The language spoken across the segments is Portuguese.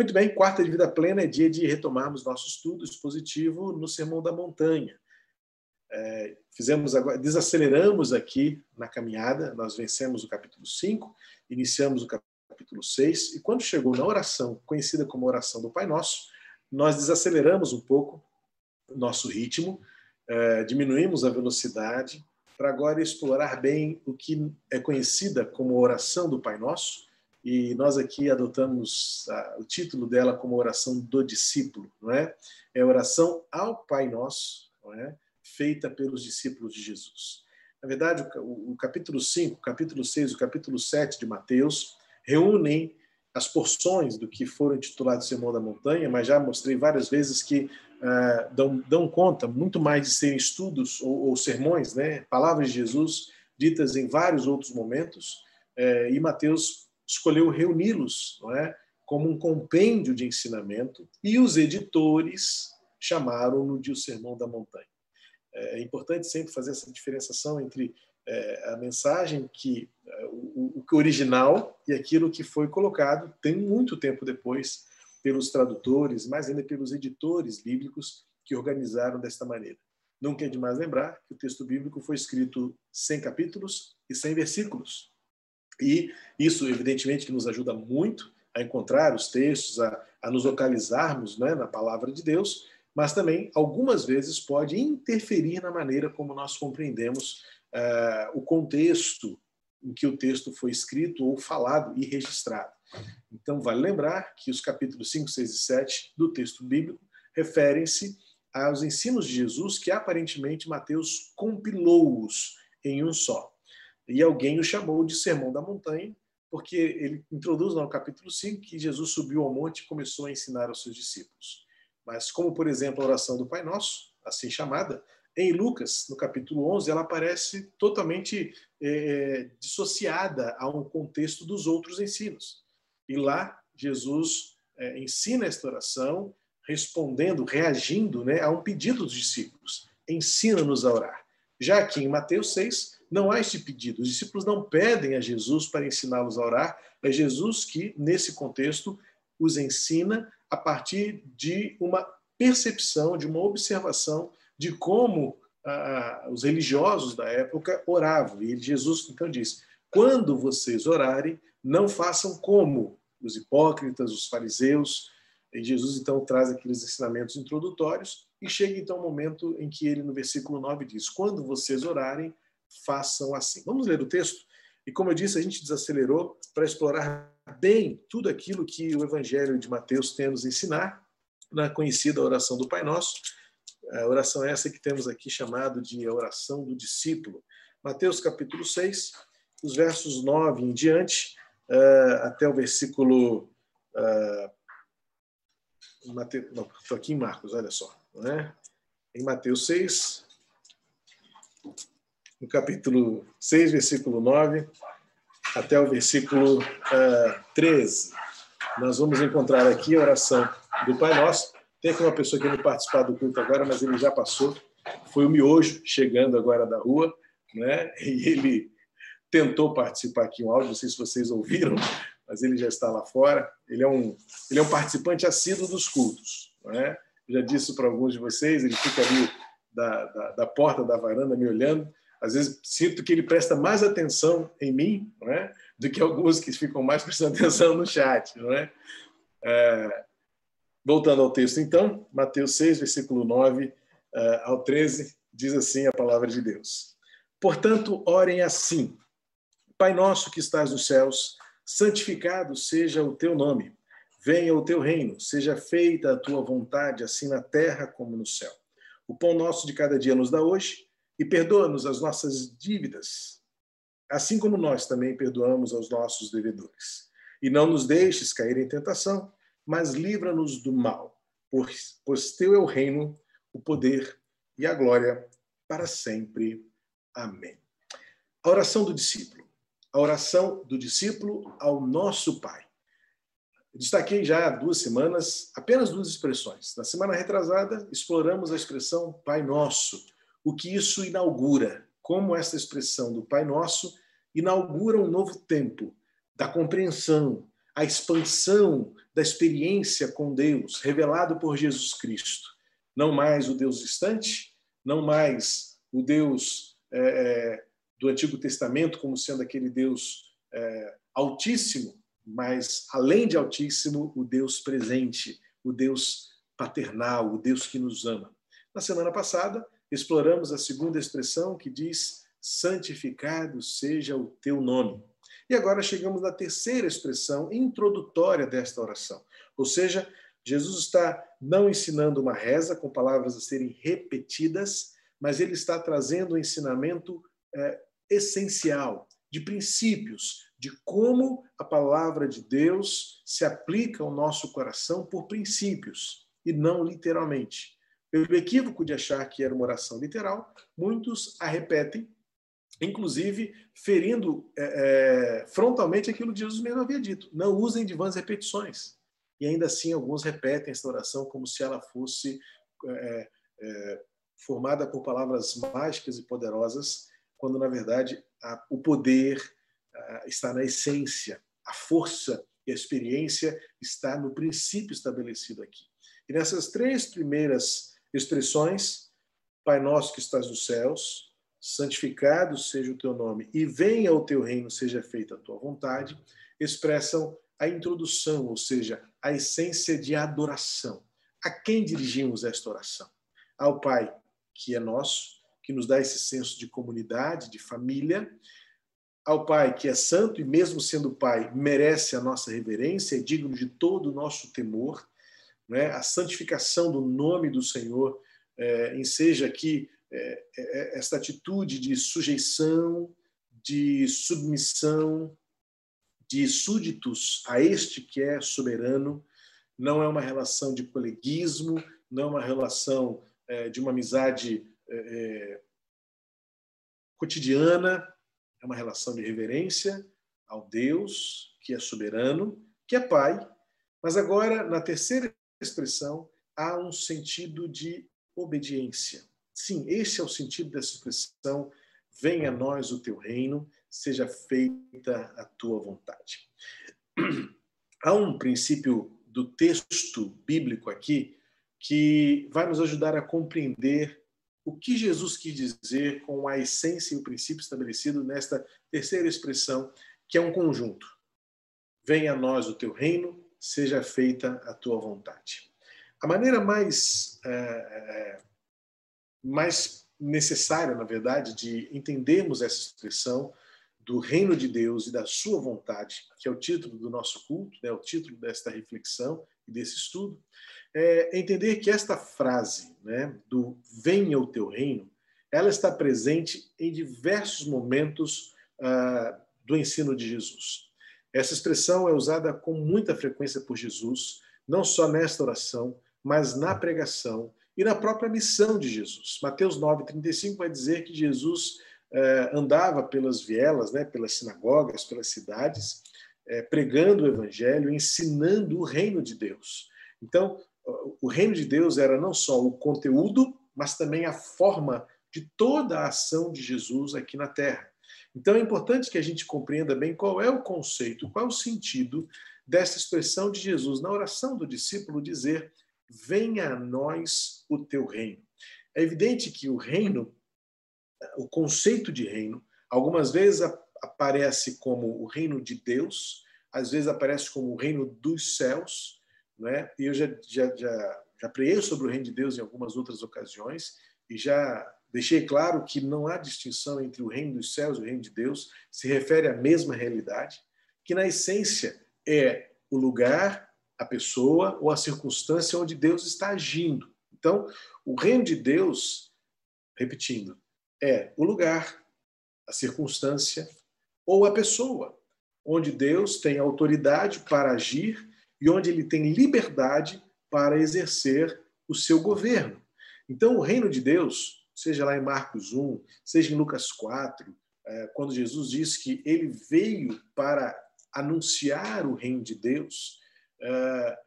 Muito bem, quarta de vida plena é dia de retomarmos nosso estudo expositivo no Sermão da Montanha. É, fizemos agora, desaceleramos aqui na caminhada, nós vencemos o capítulo 5, iniciamos o capítulo 6, e quando chegou na oração, conhecida como oração do Pai Nosso, nós desaceleramos um pouco o nosso ritmo, é, diminuímos a velocidade, para agora explorar bem o que é conhecida como oração do Pai Nosso, e nós aqui adotamos a, o título dela como oração do discípulo, não é? É oração ao Pai Nosso, não é? feita pelos discípulos de Jesus. Na verdade, o, capítulo 5, o capítulo 6 e o capítulo 7 de Mateus reúnem as porções do que foram intitulados Sermão da Montanha, mas já mostrei várias vezes que uh, dão, dão, conta muito mais de serem estudos ou, ou, sermões, né? palavras de Jesus ditas em vários outros momentos, uh, e Mateus escolheu reuni-los não é? como um compêndio de ensinamento, e os editores chamaram-no de o Sermão da Montanha. É importante sempre fazer essa diferenciação entre é, a mensagem que é, o, o original e aquilo que foi colocado tem muito tempo depois pelos tradutores, mais ainda pelos editores bíblicos que organizaram desta maneira. Nunca é demais lembrar que o texto bíblico foi escrito sem capítulos e sem versículos. E isso, evidentemente, que nos ajuda muito a encontrar os textos, a, a nos localizarmos né, na palavra de Deus, mas também, algumas vezes, pode interferir na maneira como nós compreendemos uh, o contexto em que o texto foi escrito ou falado e registrado. Então, vale lembrar que os capítulos 5, 6 e 7 do texto bíblico referem-se aos ensinos de Jesus que aparentemente Mateus compilou-os em um só. E alguém o chamou de Sermão da Montanha, porque ele introduz no capítulo 5 que Jesus subiu ao monte e começou a ensinar aos seus discípulos. Mas, como por exemplo a oração do Pai Nosso, assim chamada, em Lucas, no capítulo 11, ela aparece totalmente é, dissociada a um contexto dos outros ensinos. E lá, Jesus é, ensina esta oração, respondendo, reagindo né, a um pedido dos discípulos. Ensina-nos a orar. Já aqui em Mateus 6, não há este pedido. Os discípulos não pedem a Jesus para ensiná-los a orar, é Jesus que, nesse contexto, os ensina a partir de uma percepção, de uma observação de como ah, os religiosos da época oravam. E Jesus então diz: quando vocês orarem, não façam como os hipócritas, os fariseus. E Jesus então traz aqueles ensinamentos introdutórios e chega então o momento em que ele no versículo 9 diz: quando vocês orarem, façam assim. Vamos ler o texto? E como eu disse, a gente desacelerou para explorar bem tudo aquilo que o Evangelho de Mateus tem a nos ensinar na conhecida oração do Pai Nosso. A oração é essa que temos aqui chamado de oração do discípulo. Mateus capítulo 6, os versos 9 em diante, eh, até o versículo. Uh, estou aqui em Marcos, olha só. Né? Em Mateus 6, no capítulo 6, versículo 9, até o versículo uh, eh, 13. Nós vamos encontrar aqui a oração do Pai Nosso. Tem aqui uma pessoa que não participar do culto agora, mas ele já passou. Foi o Miojo, chegando agora da rua, né? e ele tentou participar aqui um áudio, não sei se vocês ouviram, mas ele já está lá fora. Ele é um, ele é um participante assíduo dos cultos. Né? já disse para alguns de vocês, ele fica ali da, da, da porta da varanda me olhando, às vezes sinto que ele presta mais atenção em mim não é? do que alguns que ficam mais prestando atenção no chat. Não é? é voltando ao texto, então, Mateus 6, versículo 9 é, ao 13, diz assim a palavra de Deus. Portanto, orem assim: Pai nosso que estás nos céus, santificado seja o teu nome. Venha o teu reino, seja feita a tua vontade, assim na terra como no céu. O pão nosso de cada dia nos dá hoje e perdoa-nos as nossas dívidas, assim como nós também perdoamos aos nossos devedores. E não nos deixes cair em tentação, mas livra-nos do mal, pois, pois teu é o reino, o poder e a glória para sempre. Amém. A oração do discípulo. A oração do discípulo ao nosso Pai. destaquei já há duas semanas apenas duas expressões. Na semana retrasada, exploramos a expressão Pai Nosso o que isso inaugura, como essa expressão do Pai Nosso inaugura um novo tempo da compreensão, a expansão da experiência com Deus, revelado por Jesus Cristo. Não mais o Deus distante, não mais o Deus é, do Antigo Testamento como sendo aquele Deus é, altíssimo, mas além de altíssimo, o Deus presente, o Deus paternal, o Deus que nos ama. Na semana passada, exploramos a segunda expressão que diz: santificado seja o teu nome. E agora chegamos na terceira expressão introdutória desta oração. Ou seja, Jesus está não ensinando uma reza com palavras a serem repetidas, mas ele está trazendo um ensinamento é, essencial, de princípios, de como a palavra de Deus se aplica ao nosso coração por princípios e não literalmente. Pelo equívoco de achar que era uma oração literal, muitos a repetem inclusive ferindo é, é, frontalmente aquilo que Jesus mesmo havia dito. Não usem de vãs repetições. E ainda assim, alguns repetem essa oração como se ela fosse é, é formada por palavras mágicas e poderosas, quando, na verdade, a, o poder a, está na essência, a força e a experiência está no princípio estabelecido aqui. E nessas três primeiras expressões, Pai nosso que estás nos céus, santificado seja o teu nome e venha o teu reino, seja feita a tua vontade, expressam a introdução, ou seja, a essência de adoração. A quem dirigimos esta oração? Ao Pai, que é nosso, que nos dá esse senso de comunidade, de família, ao Pai, que é santo e, mesmo sendo Pai, merece a nossa reverência, é digno de todo o nosso temor, né? a santificação do nome do Senhor é, enseja aqui é, é, é, esta atitude de sujeição, de submissão, de súditos a este que é soberano, não é uma relação de coleguismo, não é uma relação é, de uma amizade é, cotidiana, é uma relação de reverência ao Deus que é soberano, que é Pai. Mas agora, na terceira expressão, há um sentido de obediência. Sim, esse é o sentido dessa expressão: venha a nós o teu reino, seja feita a tua vontade. Há um princípio do texto bíblico aqui que vai nos ajudar a compreender o que Jesus quis dizer com a essência e o princípio estabelecido nesta terceira expressão, que é um conjunto. Venha a nós o teu reino, seja feita a tua vontade. A maneira mais é, mais necessária, na verdade, de entendermos essa expressão do reino de Deus e da sua vontade, que é o título do nosso culto, né, o título desta reflexão e desse estudo, é entender que esta frase né, do venha o teu reino, ela está presente em diversos momentos uh, do ensino de Jesus. Essa expressão é usada com muita frequência por Jesus, não só nesta oração, mas na pregação e na própria missão de Jesus. Mateus 9,35 vai dizer que Jesus eh, andava pelas vielas, né, pelas sinagogas, pelas cidades, eh, pregando o evangelho, ensinando o reino de Deus. Então, o reino de Deus era não só o conteúdo, mas também a forma de toda a ação de Jesus aqui na terra. Então é importante que a gente compreenda bem qual é o conceito, qual é o sentido dessa expressão de Jesus na oração do discípulo dizer venha a nós o teu reino. É evidente que o reino, o conceito de reino, algumas vezes aparece como o reino de Deus, às vezes aparece como o reino dos céus, né? E eu já já já, já preguei sobre o reino de Deus em algumas outras ocasiões e já deixei claro que não há distinção entre o reino dos céus e o reino de Deus, se refere à mesma realidade, que na essência é o lugar a pessoa ou a circunstância onde Deus está agindo. Então, o reino de Deus, repetindo, é o lugar, a circunstância ou a pessoa onde Deus tem autoridade para agir e onde ele tem liberdade para exercer o seu governo. Então, o reino de Deus, seja lá em Marcos 1, seja em Lucas 4, é, quando Jesus diz que ele veio para anunciar o reino de Deus, é,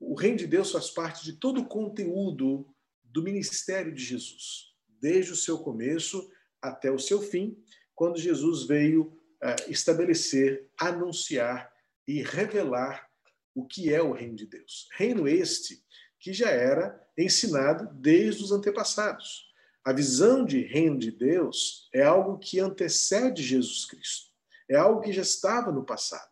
o reino de Deus faz parte de todo o conteúdo do ministério de Jesus, desde o seu começo até o seu fim, quando Jesus veio é, estabelecer, anunciar e revelar o que é o reino de Deus. Reino este que já era ensinado desde os antepassados. A visão de reino de Deus é algo que antecede Jesus Cristo. É algo que já estava no passado.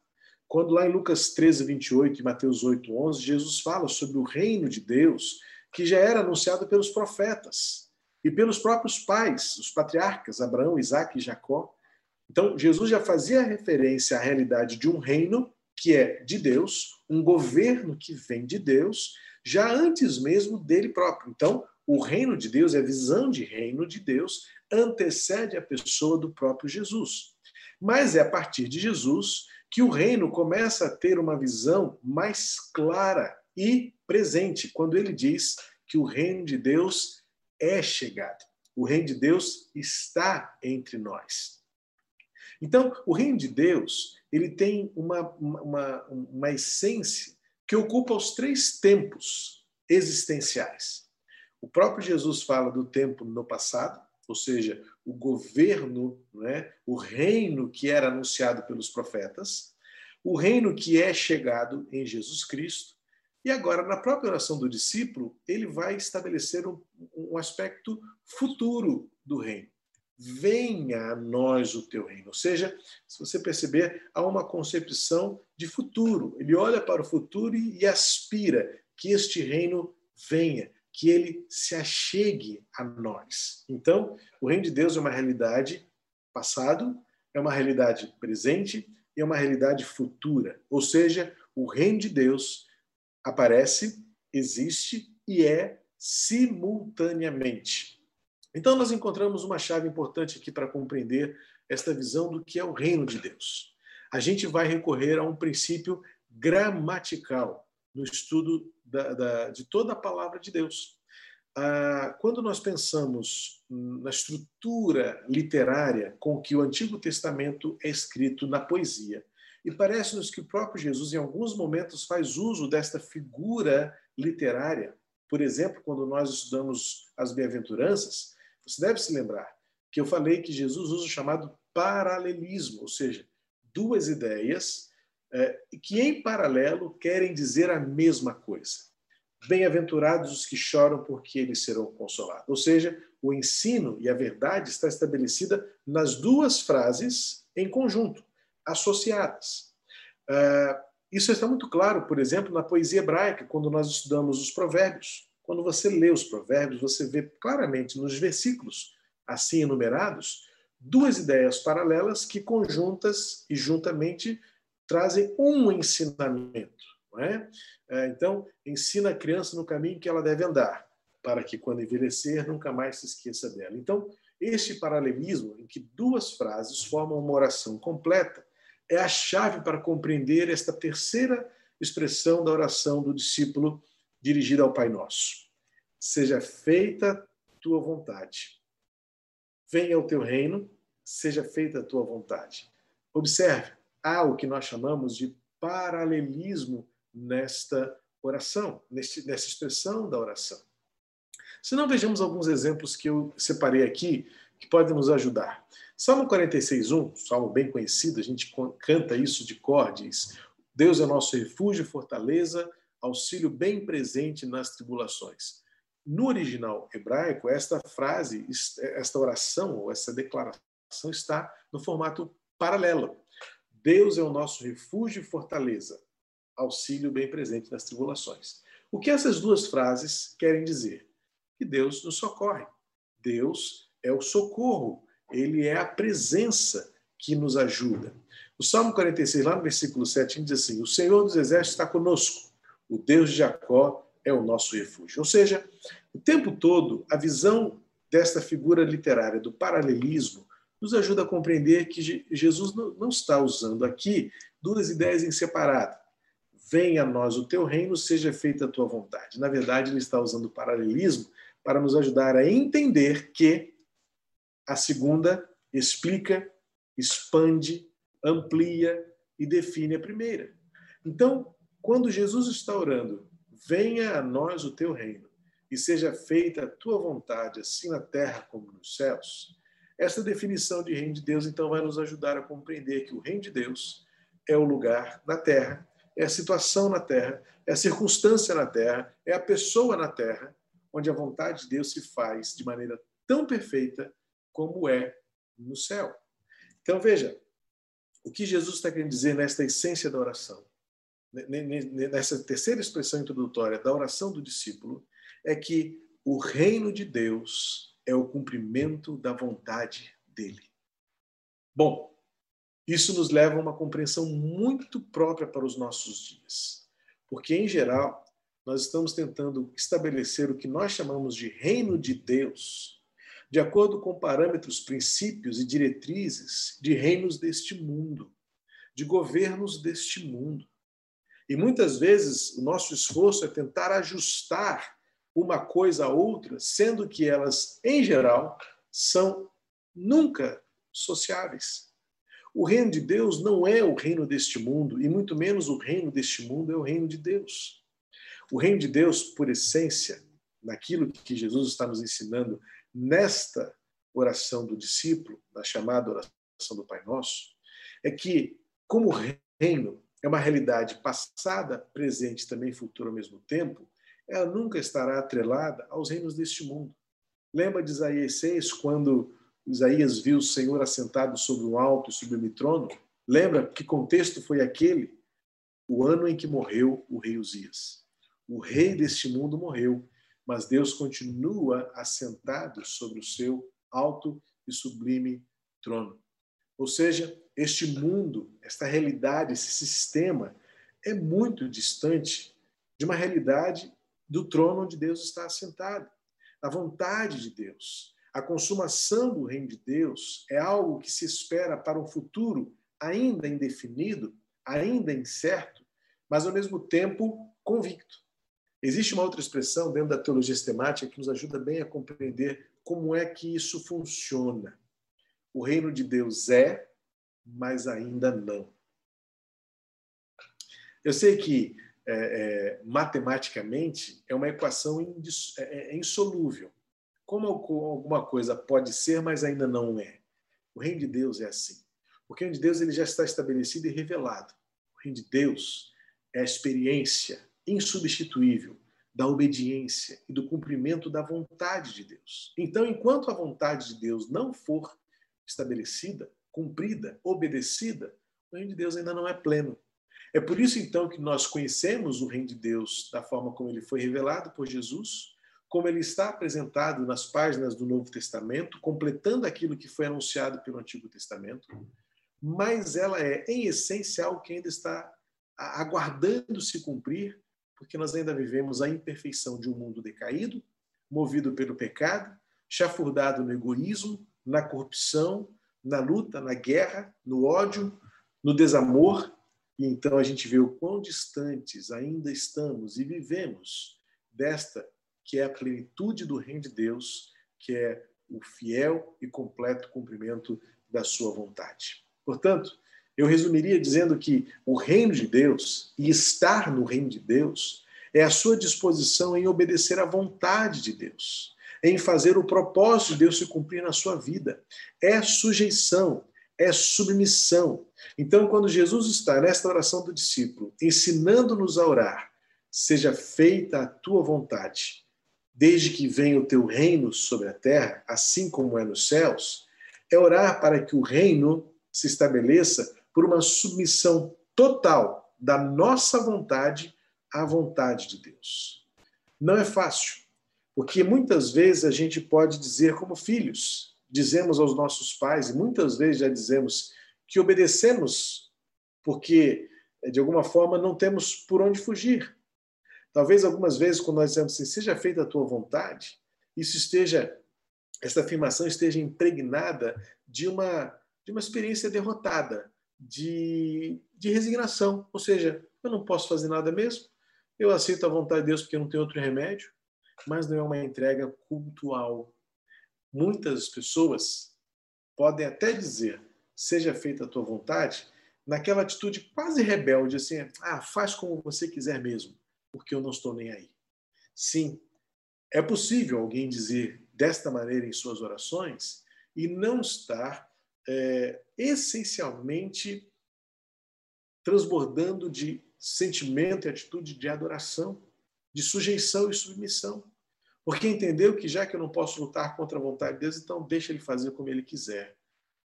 Quando lá em Lucas 13, 28 e Mateus 8, 11, Jesus fala sobre o reino de Deus que já era anunciado pelos profetas e pelos próprios pais, os patriarcas, Abraão, Isaac e Jacó. Então, Jesus já fazia referência à realidade de um reino que é de Deus, um governo que vem de Deus, já antes mesmo dele próprio. Então, o reino de Deus, a visão de reino de Deus, antecede a pessoa do próprio Jesus. Mas é a partir de Jesus que o reino começa a ter uma visão mais clara e presente, quando ele diz que o reino de Deus é chegado. O reino de Deus está entre nós. Então, o reino de Deus ele tem uma, uma, uma essência que ocupa os três tempos existenciais. O próprio Jesus fala do tempo no passado, ou seja, o governo, né, o reino que era anunciado pelos profetas, o reino que é chegado em Jesus Cristo, e agora, na própria oração do discípulo, ele vai estabelecer um, um aspecto futuro do reino venha a nós o teu reino. Ou seja, se você perceber, há uma concepção de futuro. Ele olha para o futuro e aspira que este reino venha, que ele se achegue a nós. Então, o reino de Deus é uma realidade passado, é uma realidade presente e é uma realidade futura. Ou seja, o reino de Deus aparece, existe e é simultaneamente. Então, nós encontramos uma chave importante aqui para compreender esta visão do que é o reino de Deus. A gente vai recorrer a um princípio gramatical no estudo da, da, de toda a palavra de Deus. Ah, quando nós pensamos na estrutura literária com que o Antigo Testamento é escrito na poesia, e parece-nos que o próprio Jesus, em alguns momentos, faz uso desta figura literária. Por exemplo, quando nós estudamos as bem-aventuranças, você deve se lembrar que eu falei que Jesus usa o chamado paralelismo, ou seja, duas ideias é, que em paralelo querem dizer a mesma coisa. Bem-aventurados os que choram, porque eles serão consolados. Ou seja, o ensino e a verdade está estabelecida nas duas frases em conjunto, associadas. É, isso está muito claro, por exemplo, na poesia hebraica, quando nós estudamos os provérbios. Quando você lê os provérbios, você vê claramente nos versículos assim enumerados duas ideias paralelas que conjuntas e juntamente trazem um ensinamento. Não é? é então, ensina a criança no caminho que ela deve andar, para que quando envelhecer nunca mais se esqueça dela. Então, este paralelismo, em que duas frases formam uma oração completa, é a chave para compreender esta terceira expressão da oração do discípulo dirigida ao Pai Nosso. Seja feita tua vontade. Venha o teu reino, seja feita a tua vontade. Observe, há o que nós chamamos de paralelismo nesta oração, nesta expressão da oração. Se não, vejamos alguns exemplos que eu separei aqui que podem nos ajudar. Salmo 46.1, salmo bem conhecido, a gente canta isso de cor, diz Deus é nosso refúgio e fortaleza, auxílio bem presente nas tribulações. No original hebraico, esta frase, esta oração ou essa declaração está no formato paralelo. Deus é o nosso refúgio e fortaleza, auxílio bem presente nas tribulações. O que essas duas frases querem dizer? Que Deus nos socorre. Deus é o socorro, ele é a presença que nos ajuda. O Salmo 46, lá no versículo 7, diz assim: O Senhor dos Exércitos está conosco o Deus de Jacó é o nosso refúgio. Ou seja, o tempo todo, a visão desta figura literária do paralelismo nos ajuda a compreender que Jesus não está usando aqui duas ideias em separado. Venha a nós o teu reino, seja feita a tua vontade. Na verdade, ele está usando o paralelismo para nos ajudar a entender que a segunda explica, expande, amplia e define a primeira. Então, quando Jesus está orando, venha a nós o teu reino e seja feita a tua vontade, assim na terra como nos céus. Esta definição de reino de Deus, então, vai nos ajudar a compreender que o reino de Deus é o lugar na terra, é a situação na terra, é a circunstância na terra, é a pessoa na terra, onde a vontade de Deus se faz de maneira tão perfeita como é no céu. Então, veja, o que Jesus está querendo dizer nesta essência da oração, nessa terceira expressão introdutória da oração do discípulo, é que o reino de Deus é o cumprimento da vontade dele. Bom, isso nos leva a uma compreensão muito própria para os nossos dias. Porque, em geral, nós estamos tentando estabelecer o que nós chamamos de reino de Deus, de acordo com parâmetros, princípios e diretrizes de reinos deste mundo, de governos deste mundo. E muitas vezes o nosso esforço é tentar ajustar uma coisa a outra, sendo que elas, em geral, são nunca sociáveis. O reino de Deus não é o reino deste mundo, e muito menos o reino deste mundo é o reino de Deus. O reino de Deus, por essência, naquilo que Jesus está nos ensinando nesta oração do discípulo, na chamada oração do Pai Nosso, é que, como reino é uma realidade passada, presente e também futura ao mesmo tempo, ela nunca estará atrelada aos reinos deste mundo. Lembra de Isaías 6, quando Isaías viu o Senhor assentado sobre um alto e sublime trono. Lembra que contexto foi aquele? O ano em que morreu o rei Uzias. O rei deste mundo morreu, mas Deus continua assentado sobre o seu alto e sublime trono. Ou seja, este mundo, esta realidade, esse sistema é muito distante de uma realidade do trono onde Deus está assentado, a vontade de Deus. A consumação do reino de Deus é algo que se espera para um futuro ainda indefinido, ainda incerto, mas ao mesmo tempo convicto. Existe uma outra expressão dentro da teologia sistemática que nos ajuda bem a compreender como é que isso funciona. O reino de Deus é, mas ainda não. Eu sei que é, é, matematicamente é uma equação indis, é, é insolúvel. Como alguma coisa pode ser, mas ainda não é? O reino de Deus é assim. O reino de Deus ele já está estabelecido e revelado. O reino de Deus é a experiência insubstituível da obediência e do cumprimento da vontade de Deus. Então, enquanto a vontade de Deus não for estabelecida, cumprida, obedecida, o reino de Deus ainda não é pleno. É por isso, então, que nós conhecemos o reino de Deus da forma como ele foi revelado por Jesus, como ele está apresentado nas páginas do Novo Testamento, completando aquilo que foi anunciado pelo Antigo Testamento, mas ela é, em essência, algo que ainda está aguardando se cumprir, porque nós ainda vivemos a imperfeição de um mundo decaído, movido pelo pecado, chafurdado no egoísmo, na corrupção, na luta, na guerra, no ódio, no desamor. E então a gente vê o quão distantes ainda estamos e vivemos desta que é a plenitude do reino de Deus, que é o fiel e completo cumprimento da sua vontade. Portanto, eu resumiria dizendo que o reino de Deus e estar no reino de Deus é a sua disposição em obedecer à vontade de Deus, em fazer o propósito de Deus se cumprir na sua vida. É sujeição, é submissão. Então, quando Jesus está nesta oração do discípulo, ensinando-nos a orar, seja feita a tua vontade, desde que venha o teu reino sobre a terra, assim como é nos céus, é orar para que o reino se estabeleça por uma submissão total da nossa vontade à vontade de Deus. Não é fácil, porque muitas vezes a gente pode dizer, como filhos, dizemos aos nossos pais, e muitas vezes já dizemos que obedecemos porque, de alguma forma, não temos por onde fugir. Talvez algumas vezes, quando nós dizemos assim, seja feita a tua vontade, isso esteja, essa afirmação esteja impregnada de uma, de uma experiência derrotada, de, de resignação. Ou seja, eu não posso fazer nada mesmo, eu aceito a vontade de Deus porque não tem outro remédio, mas não é uma entrega cultual. Muitas pessoas podem até dizer, seja feita a tua vontade, naquela atitude quase rebelde, assim, ah, faz como você quiser mesmo porque eu não estou nem aí. Sim, é possível alguém dizer desta maneira em suas orações e não estar é, essencialmente transbordando de sentimento e atitude de adoração, de sujeição e submissão. Porque entendeu que já que eu não posso lutar contra a vontade de Deus, então deixa ele fazer como ele quiser.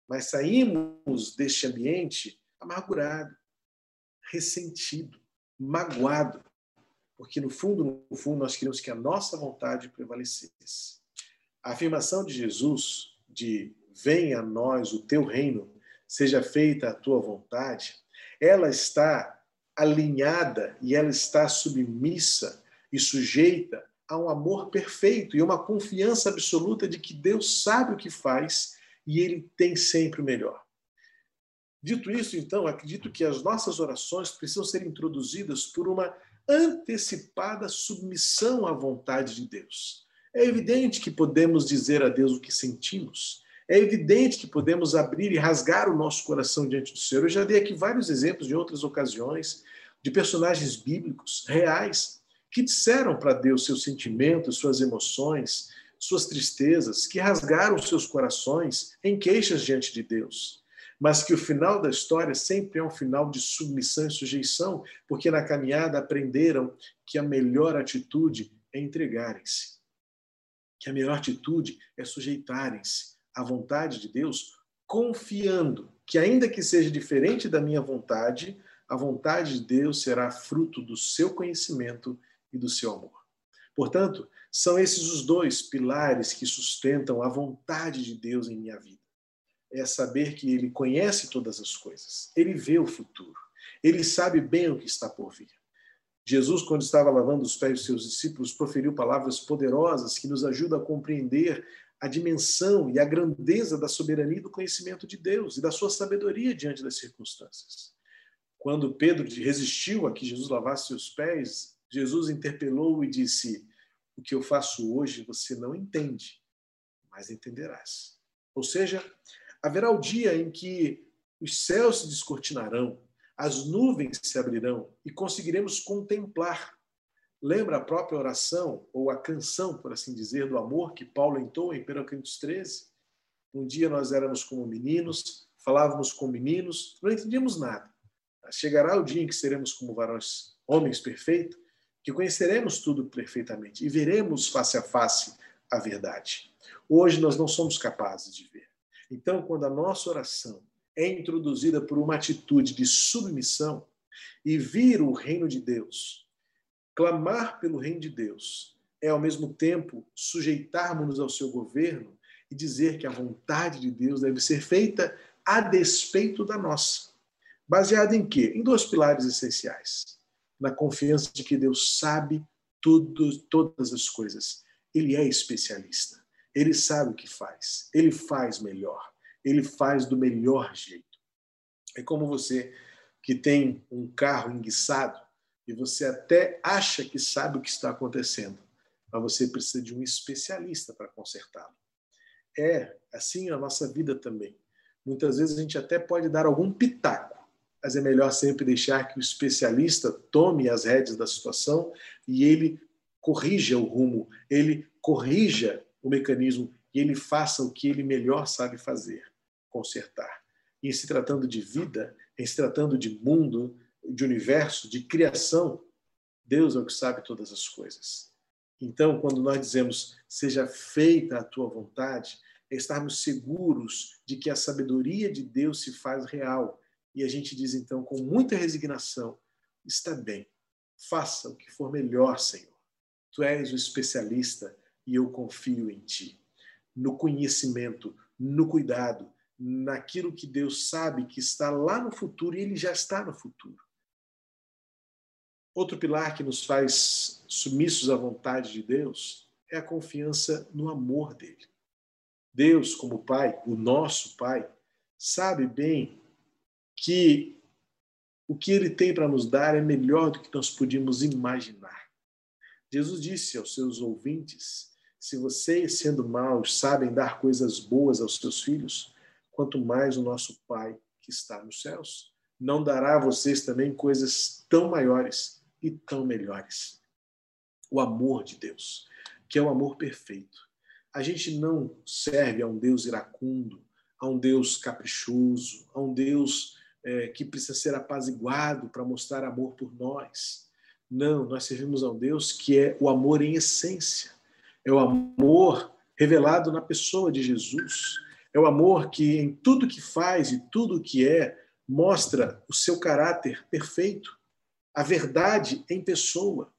Mas saímos deste ambiente amargurado, ressentido, magoado, porque no fundo, no fundo, nós queríamos que a nossa vontade prevalecesse. A afirmação de Jesus de venha a nós o teu reino, seja feita a tua vontade, ela está alinhada e ela está submissa e sujeita a um amor perfeito e uma confiança absoluta de que Deus sabe o que faz e ele tem sempre o melhor. Dito isso, então, acredito que as nossas orações precisam ser introduzidas por uma antecipada submissão à vontade de Deus. É evidente que podemos dizer a Deus o que sentimos. É evidente que podemos abrir e rasgar o nosso coração diante do Senhor. Eu já dei aqui vários exemplos de outras ocasiões de personagens bíblicos reais que disseram para Deus seus sentimentos, suas emoções, suas tristezas, que rasgaram seus corações em queixas diante de Deus. Mas que o final da história sempre é um final de submissão e sujeição, porque na caminhada aprenderam que a melhor atitude é entregarem-se. Que a melhor atitude é sujeitarem-se à vontade de Deus, confiando que, ainda que seja diferente da minha vontade, a vontade de Deus será fruto do seu conhecimento e do seu amor. Portanto, são esses os dois pilares que sustentam a vontade de Deus em minha vida. É saber que Ele conhece todas as coisas, Ele vê o futuro, Ele sabe bem o que está por vir. Jesus, quando estava lavando os pés dos seus discípulos, proferiu palavras poderosas que nos ajudam a compreender a dimensão e a grandeza da soberania e do conhecimento de Deus e da sua sabedoria diante das circunstâncias. Quando Pedro resistiu a que Jesus lavasse seus pés, Jesus interpelou e disse: O que eu faço hoje você não entende, mas entenderás. Ou seja, haverá o dia em que os céus se descortinarão, as nuvens se abrirão e conseguiremos contemplar. Lembra a própria oração, ou a canção, por assim dizer, do amor que Paulo entoa em 1 Coríntios 13? Um dia nós éramos como meninos, falávamos com meninos, não entendíamos nada. Chegará o dia em que seremos como varões, homens perfeitos, que conheceremos tudo perfeitamente e veremos face a face a verdade. Hoje nós não somos capazes de ver. Então, quando a nossa oração é introduzida por uma atitude de submissão e vir o reino de Deus, clamar pelo reino de Deus, é ao mesmo tempo sujeitarmos-nos ao seu governo e dizer que a vontade de Deus deve ser feita a despeito da nossa. Baseado em quê? Em dois pilares essenciais na confiança de que Deus sabe tudo, todas as coisas. Ele é especialista. Ele sabe o que faz. Ele faz melhor. Ele faz do melhor jeito. É como você que tem um carro enguiçado e você até acha que sabe o que está acontecendo, mas você precisa de um especialista para consertá-lo. É assim a nossa vida também. Muitas vezes a gente até pode dar algum pitaco, mas é melhor sempre deixar que o especialista tome as rédeas da situação e ele corrija o rumo, ele corrija o mecanismo e ele faça o que ele melhor sabe fazer, consertar. E em se tratando de vida, em se tratando de mundo, de universo, de criação, Deus é o que sabe todas as coisas. Então, quando nós dizemos seja feita a tua vontade, é estarmos seguros de que a sabedoria de Deus se faz real e a gente diz então com muita resignação: está bem, faça o que for melhor, Senhor. Tu és o especialista e eu confio em ti. No conhecimento, no cuidado, naquilo que Deus sabe que está lá no futuro e ele já está no futuro. Outro pilar que nos faz submissos à vontade de Deus é a confiança no amor dele. Deus, como Pai, o nosso Pai, sabe bem que o que ele tem para nos dar é melhor do que nós podíamos imaginar. Jesus disse aos seus ouvintes: se vocês, sendo maus, sabem dar coisas boas aos seus filhos, quanto mais o nosso Pai que está nos céus não dará a vocês também coisas tão maiores e tão melhores. O amor de Deus, que é o amor perfeito. A gente não serve a um Deus iracundo, a um Deus caprichoso, a um Deus é, que precisa ser apaziguado para mostrar amor por nós. Não, nós servimos a um Deus que é o amor em essência. É o amor revelado na pessoa de Jesus. É o amor que, em tudo que faz e tudo que é, mostra o seu caráter perfeito, a verdade em pessoa.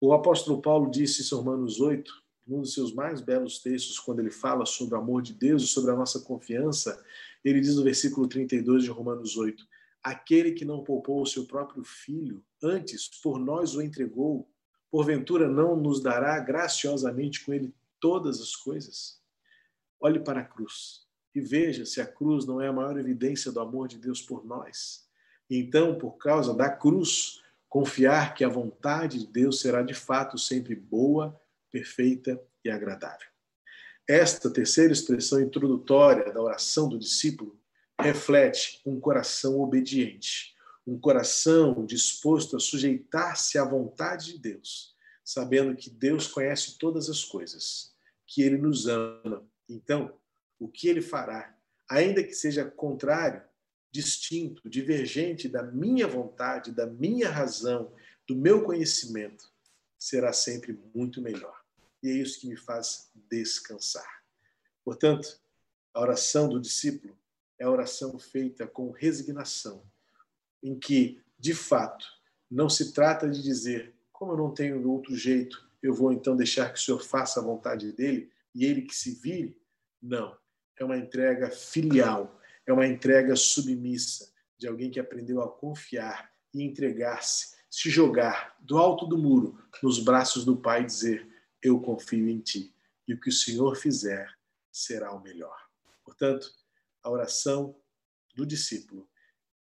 O apóstolo Paulo disse em Romanos 8, num dos seus mais belos textos, quando ele fala sobre o amor de Deus e sobre a nossa confiança, ele diz no versículo 32 de Romanos 8: Aquele que não poupou o seu próprio filho, antes por nós o entregou, porventura não nos dará graciosamente com ele todas as coisas? Olhe para a cruz e veja se a cruz não é a maior evidência do amor de Deus por nós. Então, por causa da cruz, confiar que a vontade de Deus será de fato sempre boa, perfeita e agradável. Esta terceira expressão introdutória da oração do discípulo reflete um coração obediente, um coração disposto a sujeitar-se à vontade de Deus, sabendo que Deus conhece todas as coisas, que Ele nos ama. Então, o que Ele fará, ainda que seja contrário, distinto, divergente da minha vontade, da minha razão, do meu conhecimento, será sempre muito melhor. E é isso que me faz descansar. Portanto, a oração do discípulo é a oração feita com resignação, em que, de fato, não se trata de dizer, como eu não tenho outro jeito, eu vou então deixar que o Senhor faça a vontade dele e ele que se vire. Não. É uma entrega filial, é uma entrega submissa de alguém que aprendeu a confiar e entregar-se, se jogar do alto do muro nos braços do Pai e dizer: Eu confio em ti e o que o Senhor fizer será o melhor. Portanto, a oração do discípulo,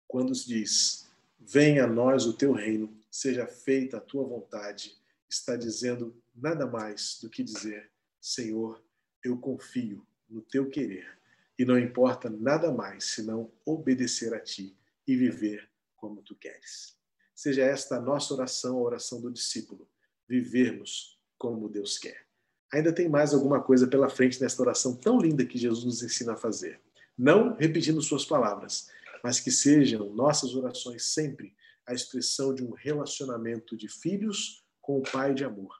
quando diz: Venha a nós o teu reino, seja feita a tua vontade, está dizendo nada mais do que dizer: Senhor, eu confio no teu querer e não importa nada mais senão obedecer a ti e viver como tu queres. Seja esta a nossa oração, a oração do discípulo, vivermos como Deus quer. Ainda tem mais alguma coisa pela frente nesta oração tão linda que Jesus nos ensina a fazer. Não repetindo suas palavras, mas que sejam nossas orações sempre a expressão de um relacionamento de filhos com o Pai de amor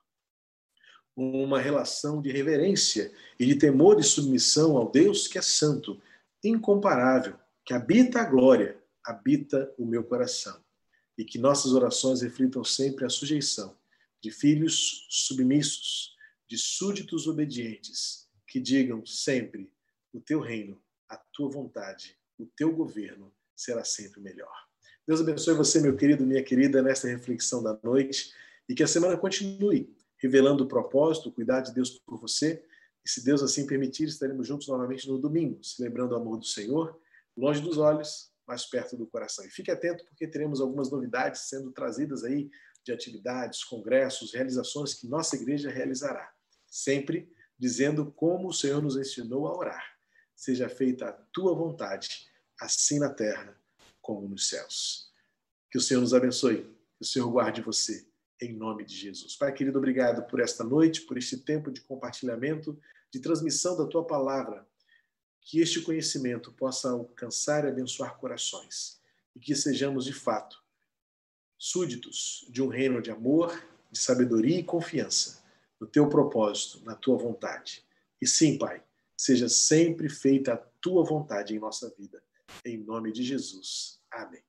uma relação de reverência e de temor e submissão ao Deus que é santo, incomparável, que habita a glória, habita o meu coração. E que nossas orações reflitam sempre a sujeição de filhos submissos, de súditos obedientes, que digam sempre: o teu reino, a tua vontade, o teu governo será sempre melhor. Deus abençoe você, meu querido, minha querida, nesta reflexão da noite e que a semana continue revelando o propósito, o cuidado de Deus por você. E se Deus assim permitir, estaremos juntos novamente no domingo, celebrando o amor do Senhor, longe dos olhos, mais perto do coração. E fique atento porque teremos algumas novidades sendo trazidas aí de atividades, congressos, realizações que nossa igreja realizará. Sempre dizendo como o Senhor nos ensinou a orar. Seja feita a tua vontade, assim na terra como nos céus. Que o Senhor nos abençoe, que o Senhor guarde você em nome de Jesus. Pai querido, obrigado por esta noite, por este tempo de compartilhamento, de transmissão da tua palavra. Que este conhecimento possa alcançar e abençoar corações e que sejamos de fato súditos de um reino de amor, de sabedoria e confiança no teu propósito, na tua vontade. E sim, Pai, seja sempre feita a tua vontade em nossa vida. Em nome de Jesus. Amém.